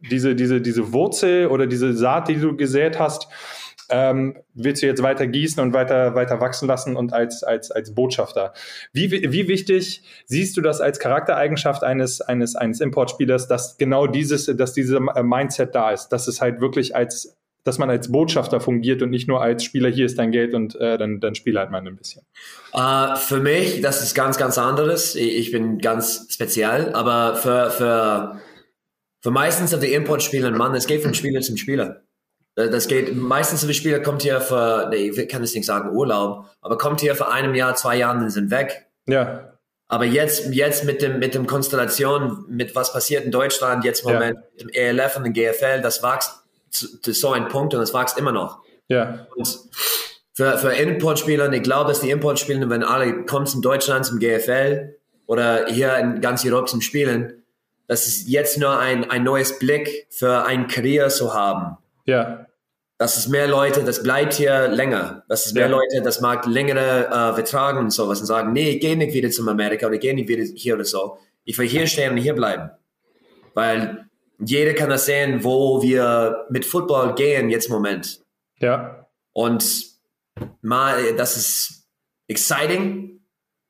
diese, diese, diese Wurzel oder diese Saat, die du gesät hast, ähm, willst du jetzt weiter gießen und weiter, weiter wachsen lassen und als, als, als Botschafter. Wie, wie wichtig siehst du das als Charaktereigenschaft eines, eines, eines Importspielers, dass genau dieses, dass dieses Mindset da ist, dass es halt wirklich als, dass man als Botschafter fungiert und nicht nur als Spieler, hier ist dein Geld und äh, dann, dann spiel halt mal ein bisschen. Uh, für mich, das ist ganz, ganz anderes. Ich bin ganz speziell, aber für, für, für meistens auf die Importspieler, Mann, es geht von Spieler zum Spieler. Äh, das geht, meistens die Spieler kommt hier für, nee, ich kann es nicht sagen Urlaub, aber kommt hier für einem Jahr, zwei Jahren und sind weg. Ja. Aber jetzt, jetzt mit dem, mit dem Konstellation, mit was passiert in Deutschland, jetzt im Moment ja. mit dem ELF und dem GFL, das wächst zu, zu so einem Punkt und das wächst immer noch. Ja. Und für, für Importspieler, ich glaube, dass die Importspieler, wenn alle kommen zum Deutschland, zum GFL oder hier in ganz Europa zum Spielen, das ist jetzt nur ein, ein neues Blick für ein Karriere zu haben. Ja. Das ist mehr Leute, das bleibt hier länger. Das ist mehr ja. Leute, das mag längere äh, Vertragen und sowas und sagen, nee, ich gehe nicht wieder zum Amerika oder ich gehe nicht wieder hier oder so. Ich will hier stehen und hier bleiben. Weil jeder kann das sehen, wo wir mit Football gehen jetzt im Moment. Ja. Und mal, das ist exciting.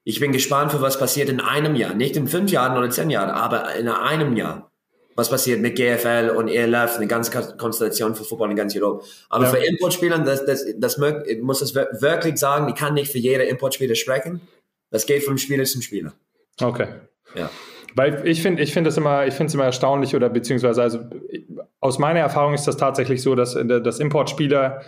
Ich bin gespannt, für was passiert in einem Jahr. Nicht in fünf Jahren oder zehn Jahren, aber in einem Jahr. Was passiert mit GFL und ELF, eine ganze Konstellation für Football in ganz Europa. Aber ja. für Importspielern, das, das, das ich muss es wirklich sagen, ich kann nicht für jede Importspieler sprechen. Das geht vom Spieler zum Spieler. Okay. Ja. Weil ich finde, ich finde es immer, ich finde es immer erstaunlich oder beziehungsweise also aus meiner Erfahrung ist das tatsächlich so, dass, dass Importspieler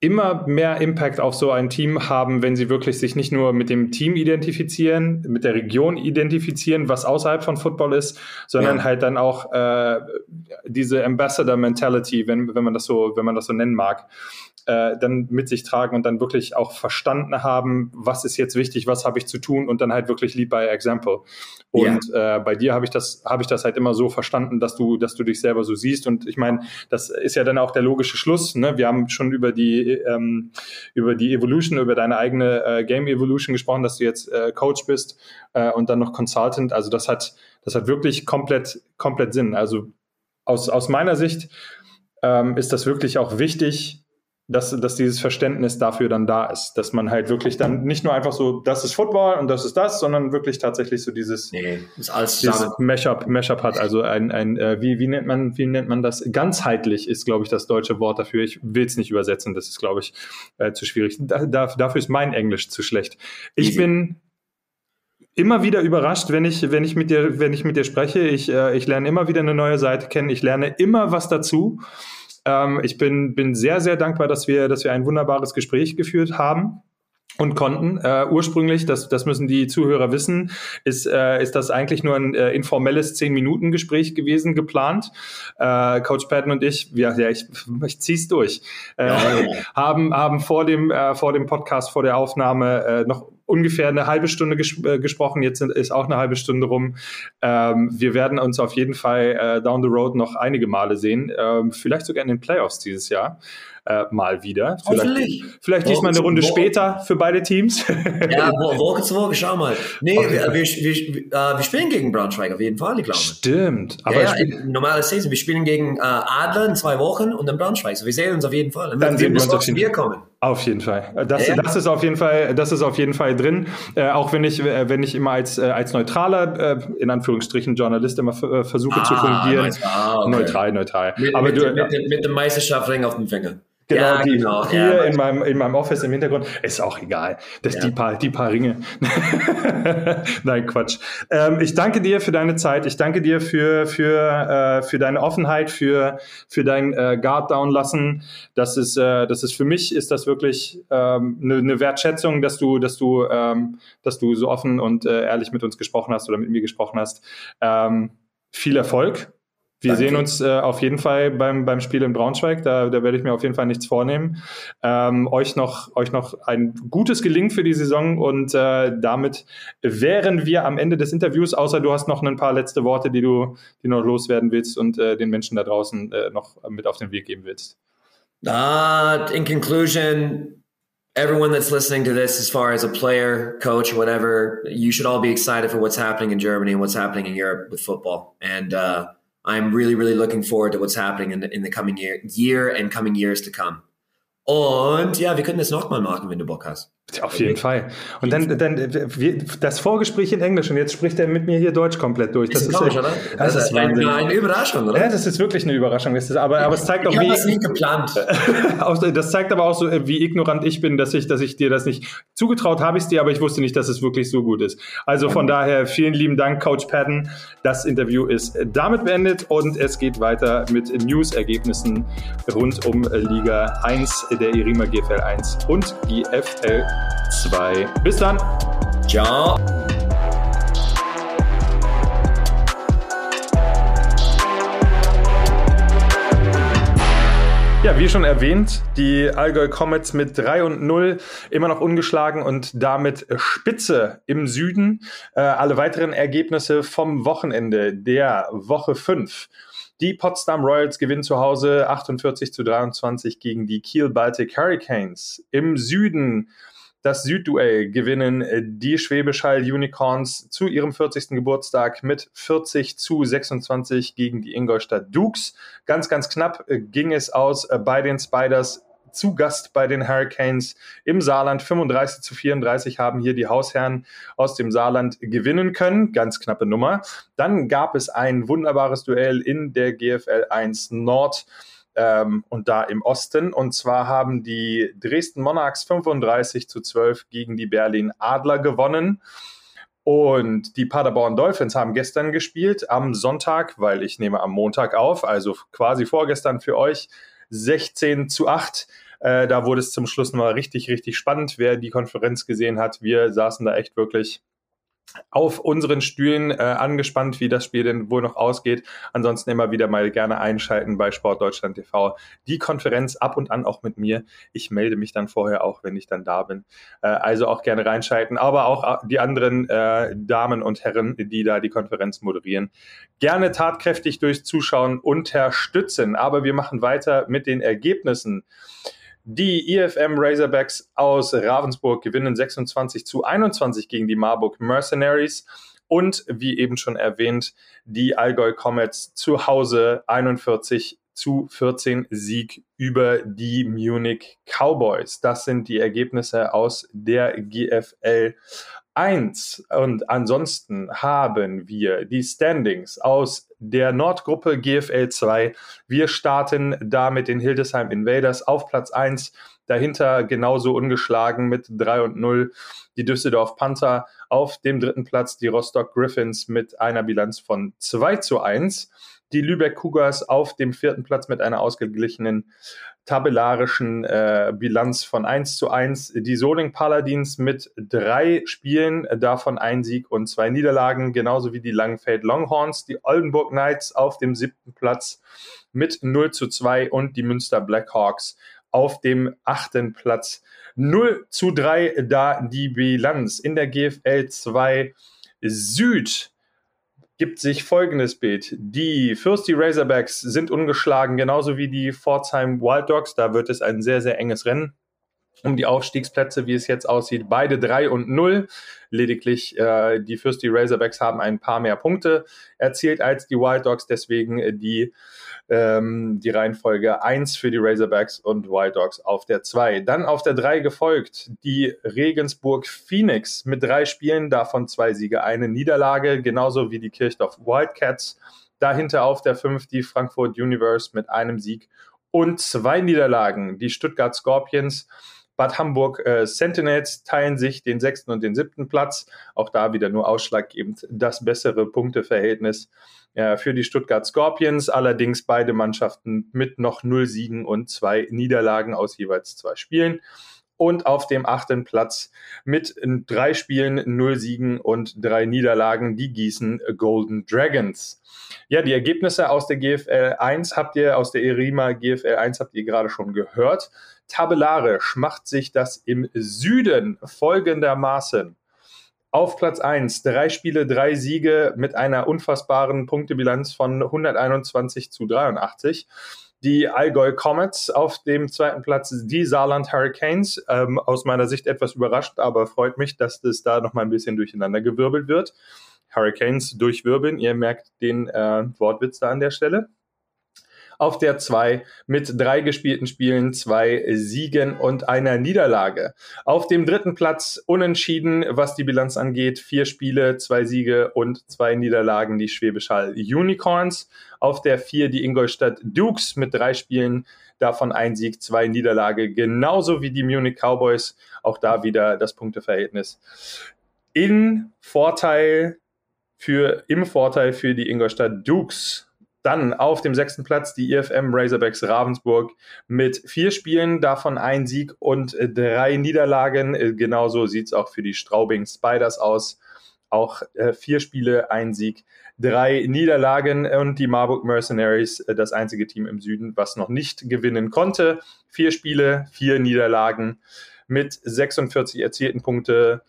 immer mehr Impact auf so ein Team haben, wenn sie wirklich sich nicht nur mit dem Team identifizieren, mit der Region identifizieren, was außerhalb von Football ist, sondern ja. halt dann auch äh, diese Ambassador Mentality, wenn, wenn man das so, wenn man das so nennen mag, äh, dann mit sich tragen und dann wirklich auch verstanden haben, was ist jetzt wichtig, was habe ich zu tun und dann halt wirklich Lead by Example. Und ja. äh, bei dir habe ich das, habe ich das halt immer so verstanden, dass du, dass du dich selber so siehst. Und ich meine, das ist ja dann auch der logische Schluss. Ne? Wir haben schon über die, ähm, über die Evolution, über deine eigene äh, Game Evolution gesprochen, dass du jetzt äh, Coach bist äh, und dann noch Consultant. Also das hat, das hat wirklich komplett, komplett Sinn. Also aus, aus meiner Sicht ähm, ist das wirklich auch wichtig, dass, dass dieses Verständnis dafür dann da ist, dass man halt wirklich dann nicht nur einfach so, das ist Football und das ist das, sondern wirklich tatsächlich so dieses, nee, ist alles dieses Mashup, Mashup hat. Also ein, ein äh, wie, wie nennt man, wie nennt man das? Ganzheitlich ist, glaube ich, das deutsche Wort dafür. Ich will es nicht übersetzen, das ist, glaube ich, äh, zu schwierig. Da, da, dafür ist mein Englisch zu schlecht. Ich Easy. bin immer wieder überrascht, wenn ich, wenn ich mit dir, wenn ich mit dir spreche. Ich, äh, ich lerne immer wieder eine neue Seite kennen. Ich lerne immer was dazu. Ähm, ich bin, bin sehr, sehr dankbar, dass wir, dass wir ein wunderbares Gespräch geführt haben und konnten. Äh, ursprünglich, das, das müssen die Zuhörer wissen, ist, äh, ist das eigentlich nur ein äh, informelles zehn minuten gespräch gewesen, geplant. Äh, Coach Patton und ich, ja, ja ich, ich zieh's durch, äh, ja, haben, haben vor, dem, äh, vor dem Podcast, vor der Aufnahme äh, noch ungefähr eine halbe Stunde ges äh, gesprochen. Jetzt sind, ist auch eine halbe Stunde rum. Ähm, wir werden uns auf jeden Fall äh, down the road noch einige Male sehen. Ähm, vielleicht sogar in den Playoffs dieses Jahr äh, mal wieder. Vielleicht, vielleicht diesmal eine Runde später für beide Teams. ja, Woche zu Woche, schau mal. Nee, okay. wir, wir, wir, äh, wir, spielen gegen Braunschweig auf jeden Fall, ich glaube. Stimmt. Aber ja, ja, normales Season. Wir spielen gegen äh, Adler in zwei Wochen und dann Braunschweig. So, wir sehen uns auf jeden Fall. Dann, dann sehen wir uns auf jeden Fall. kommen. Auf jeden Fall. Das, ja. das ist auf jeden Fall, das ist auf jeden Fall drin. Äh, auch wenn ich, äh, wenn ich immer als, äh, als neutraler, äh, in Anführungsstrichen Journalist immer äh, versuche ah, zu fungieren. Ah, okay. Neutral, neutral. Mit, Aber mit, du, mit, mit dem Meisterschaftsring auf dem Finger. Genau, ja, die genau, hier ja. in, meinem, in meinem Office im Hintergrund. Ist auch egal. Das ja. die paar, die paar Ringe. Nein, Quatsch. Ähm, ich danke dir für deine Zeit. Ich danke dir für, für, äh, für deine Offenheit, für, für dein äh, Guard down lassen. Das ist, äh, das ist für mich ist das wirklich ähm, eine, eine Wertschätzung, dass du, dass du, ähm, dass du so offen und äh, ehrlich mit uns gesprochen hast oder mit mir gesprochen hast. Ähm, viel Erfolg wir Danke. sehen uns äh, auf jeden Fall beim, beim Spiel in Braunschweig. Da, da werde ich mir auf jeden Fall nichts vornehmen. Ähm, euch, noch, euch noch ein gutes Gelingen für die Saison und äh, damit wären wir am Ende des Interviews, außer du hast noch ein paar letzte Worte, die du die noch loswerden willst und äh, den Menschen da draußen äh, noch mit auf den Weg geben willst. Uh, in conclusion, everyone that's listening to this, as far as a player, coach, whatever, you should all be excited for what's happening in Germany and what's happening in Europe with football. And uh, I'm really, really looking forward to what's happening in the, in the coming year, year and coming years to come. Und ja, wir können das nochmal machen, wenn du Bock hast. Auf jeden Fall. Und dann, dann das Vorgespräch in Englisch und jetzt spricht er mit mir hier Deutsch komplett durch. Das ist, ist komisch, oder? Das, das ist eine, eine, Überraschung, oder? Ja, das ist wirklich eine Überraschung. Das ist, aber, aber es zeigt auch, ich wie. Das nicht geplant. das zeigt aber auch so, wie ignorant ich bin, dass ich, dass ich dir das nicht zugetraut habe ich es dir, aber ich wusste nicht, dass es wirklich so gut ist. Also von daher vielen lieben Dank, Coach Patton. Das Interview ist damit beendet und es geht weiter mit News-Ergebnissen rund um Liga 1 der Irima GFL 1 und GFL 2. Bis dann. Ciao. Ja, wie schon erwähnt, die Allgäu Comets mit 3 und 0 immer noch ungeschlagen und damit Spitze im Süden. Äh, alle weiteren Ergebnisse vom Wochenende der Woche 5. Die Potsdam Royals gewinnen zu Hause 48 zu 23 gegen die Kiel Baltic Hurricanes. Im Süden das Südduell gewinnen die Schwäbisch Unicorns zu ihrem 40. Geburtstag mit 40 zu 26 gegen die Ingolstadt Dukes. Ganz, ganz knapp äh, ging es aus äh, bei den Spiders zu Gast bei den Hurricanes im Saarland. 35 zu 34 haben hier die Hausherren aus dem Saarland gewinnen können. Ganz knappe Nummer. Dann gab es ein wunderbares Duell in der GFL 1 Nord ähm, und da im Osten. Und zwar haben die Dresden Monarchs 35 zu 12 gegen die Berlin Adler gewonnen. Und die Paderborn Dolphins haben gestern gespielt, am Sonntag, weil ich nehme am Montag auf, also quasi vorgestern für euch, 16 zu 8. Äh, da wurde es zum Schluss nochmal richtig, richtig spannend. Wer die Konferenz gesehen hat, wir saßen da echt wirklich auf unseren Stühlen äh, angespannt, wie das Spiel denn wohl noch ausgeht. Ansonsten immer wieder mal gerne einschalten bei Sportdeutschland TV. Die Konferenz ab und an auch mit mir. Ich melde mich dann vorher auch, wenn ich dann da bin. Äh, also auch gerne reinschalten, aber auch äh, die anderen äh, Damen und Herren, die da die Konferenz moderieren, gerne tatkräftig durchs Zuschauen unterstützen. Aber wir machen weiter mit den Ergebnissen. Die EFM Razorbacks aus Ravensburg gewinnen 26 zu 21 gegen die Marburg Mercenaries. Und wie eben schon erwähnt, die Allgäu Comets zu Hause 41 zu 14 Sieg über die Munich Cowboys. Das sind die Ergebnisse aus der GFL 1. Und ansonsten haben wir die Standings aus der Nordgruppe GFL 2. Wir starten da mit den Hildesheim Invaders auf Platz 1. Dahinter genauso ungeschlagen mit 3 und 0 die Düsseldorf Panther. Auf dem dritten Platz die Rostock Griffins mit einer Bilanz von 2 zu 1 die Lübeck Cougars auf dem vierten Platz mit einer ausgeglichenen tabellarischen äh, Bilanz von 1 zu 1. Die Soling Paladins mit drei Spielen, davon ein Sieg und zwei Niederlagen, genauso wie die Langenfeld Longhorns. Die Oldenburg Knights auf dem siebten Platz mit 0 zu 2 und die Münster Blackhawks auf dem achten Platz 0 zu 3, da die Bilanz in der GFL 2 Süd gibt sich folgendes Bild. Die Fürsti Razorbacks sind ungeschlagen, genauso wie die Pforzheim Wild Dogs. Da wird es ein sehr, sehr enges Rennen um die Aufstiegsplätze, wie es jetzt aussieht. Beide 3 und 0. Lediglich äh, die Fürsti Razorbacks haben ein paar mehr Punkte erzielt als die Wild Dogs, deswegen äh, die, ähm, die Reihenfolge 1 für die Razorbacks und Wild Dogs auf der 2. Dann auf der 3 gefolgt die Regensburg Phoenix mit drei Spielen, davon zwei Siege, eine Niederlage, genauso wie die Kirchdorf Wildcats. Dahinter auf der 5 die Frankfurt Universe mit einem Sieg und zwei Niederlagen. Die Stuttgart Scorpions Bad Hamburg äh, Sentinels teilen sich den sechsten und den siebten Platz. Auch da wieder nur ausschlaggebend das bessere Punkteverhältnis äh, für die Stuttgart Scorpions. Allerdings beide Mannschaften mit noch null Siegen und zwei Niederlagen aus jeweils zwei Spielen und auf dem achten Platz mit drei Spielen, null Siegen und drei Niederlagen die Gießen Golden Dragons. Ja, die Ergebnisse aus der GFL 1 habt ihr, aus der ERIMA GFL 1 habt ihr gerade schon gehört. Tabellarisch macht sich das im Süden folgendermaßen. Auf Platz 1, drei Spiele, drei Siege mit einer unfassbaren Punktebilanz von 121 zu 83 die Allgäu Comets auf dem zweiten Platz, die Saarland Hurricanes. Ähm, aus meiner Sicht etwas überrascht, aber freut mich, dass das da nochmal ein bisschen durcheinander gewirbelt wird. Hurricanes durchwirbeln, ihr merkt den äh, Wortwitz da an der Stelle auf der 2 mit drei gespielten Spielen, zwei Siegen und einer Niederlage. Auf dem dritten Platz unentschieden, was die Bilanz angeht. Vier Spiele, zwei Siege und zwei Niederlagen, die Schwäbisch Hall Unicorns. Auf der 4 die Ingolstadt Dukes mit drei Spielen, davon ein Sieg, zwei Niederlage, genauso wie die Munich Cowboys. Auch da wieder das Punkteverhältnis in Vorteil für, im Vorteil für die Ingolstadt Dukes. Dann auf dem sechsten Platz die IFM Razorbacks Ravensburg mit vier Spielen, davon ein Sieg und drei Niederlagen. Genauso sieht es auch für die Straubing Spiders aus. Auch äh, vier Spiele, ein Sieg, drei Niederlagen und die Marburg Mercenaries, äh, das einzige Team im Süden, was noch nicht gewinnen konnte. Vier Spiele, vier Niederlagen mit 46 erzielten Punkte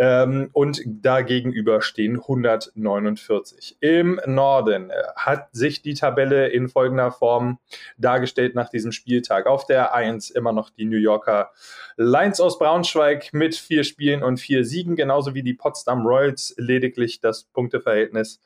ähm, und dagegenüber stehen 149. Im Norden äh, hat sich die Tabelle in folgender Form dargestellt nach diesem Spieltag. Auf der 1 immer noch die New Yorker Lions aus Braunschweig mit vier Spielen und vier Siegen, genauso wie die Potsdam Royals. Lediglich das Punkteverhältnis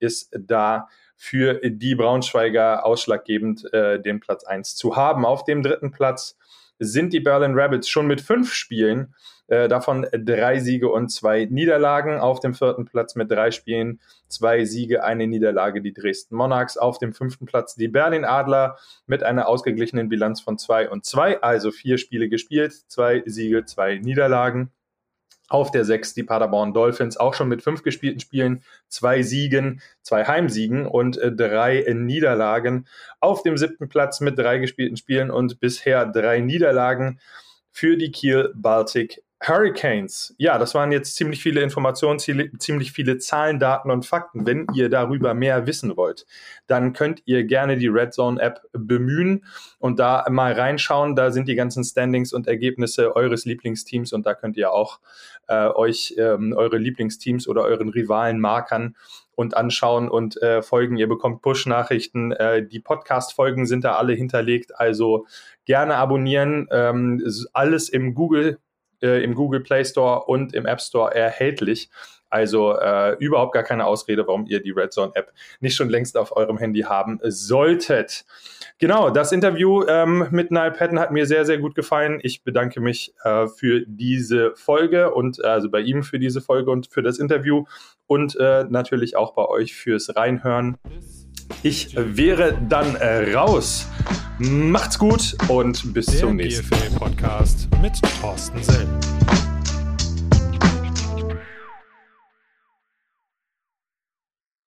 ist da für die Braunschweiger ausschlaggebend, äh, den Platz 1 zu haben. Auf dem dritten Platz sind die Berlin Rabbits schon mit fünf Spielen, äh, davon drei Siege und zwei Niederlagen. Auf dem vierten Platz mit drei Spielen, zwei Siege, eine Niederlage die Dresden Monarchs. Auf dem fünften Platz die Berlin Adler mit einer ausgeglichenen Bilanz von zwei und zwei, also vier Spiele gespielt, zwei Siege, zwei Niederlagen. Auf der 6 die Paderborn Dolphins, auch schon mit fünf gespielten Spielen, zwei Siegen, zwei Heimsiegen und äh, drei Niederlagen. Auf dem siebten Platz mit drei gespielten Spielen und bisher drei Niederlagen für die Kiel Baltic Hurricanes. Ja, das waren jetzt ziemlich viele Informationen, ziemlich viele Zahlen, Daten und Fakten. Wenn ihr darüber mehr wissen wollt, dann könnt ihr gerne die Red Zone App bemühen und da mal reinschauen. Da sind die ganzen Standings und Ergebnisse eures Lieblingsteams und da könnt ihr auch äh, euch ähm, eure Lieblingsteams oder euren Rivalen markern und anschauen und äh, folgen. Ihr bekommt Push-Nachrichten. Äh, die Podcast-Folgen sind da alle hinterlegt. Also gerne abonnieren. Ähm, alles im Google äh, im Google Play Store und im App Store erhältlich. Also äh, überhaupt gar keine Ausrede, warum ihr die Red Zone App nicht schon längst auf eurem Handy haben solltet. Genau, das Interview ähm, mit Niall Patton hat mir sehr, sehr gut gefallen. Ich bedanke mich äh, für diese Folge und äh, also bei ihm für diese Folge und für das Interview und äh, natürlich auch bei euch fürs Reinhören. Ich wäre dann äh, raus. Macht's gut und bis Der zum nächsten Mal. Podcast mit Thorsten Selb.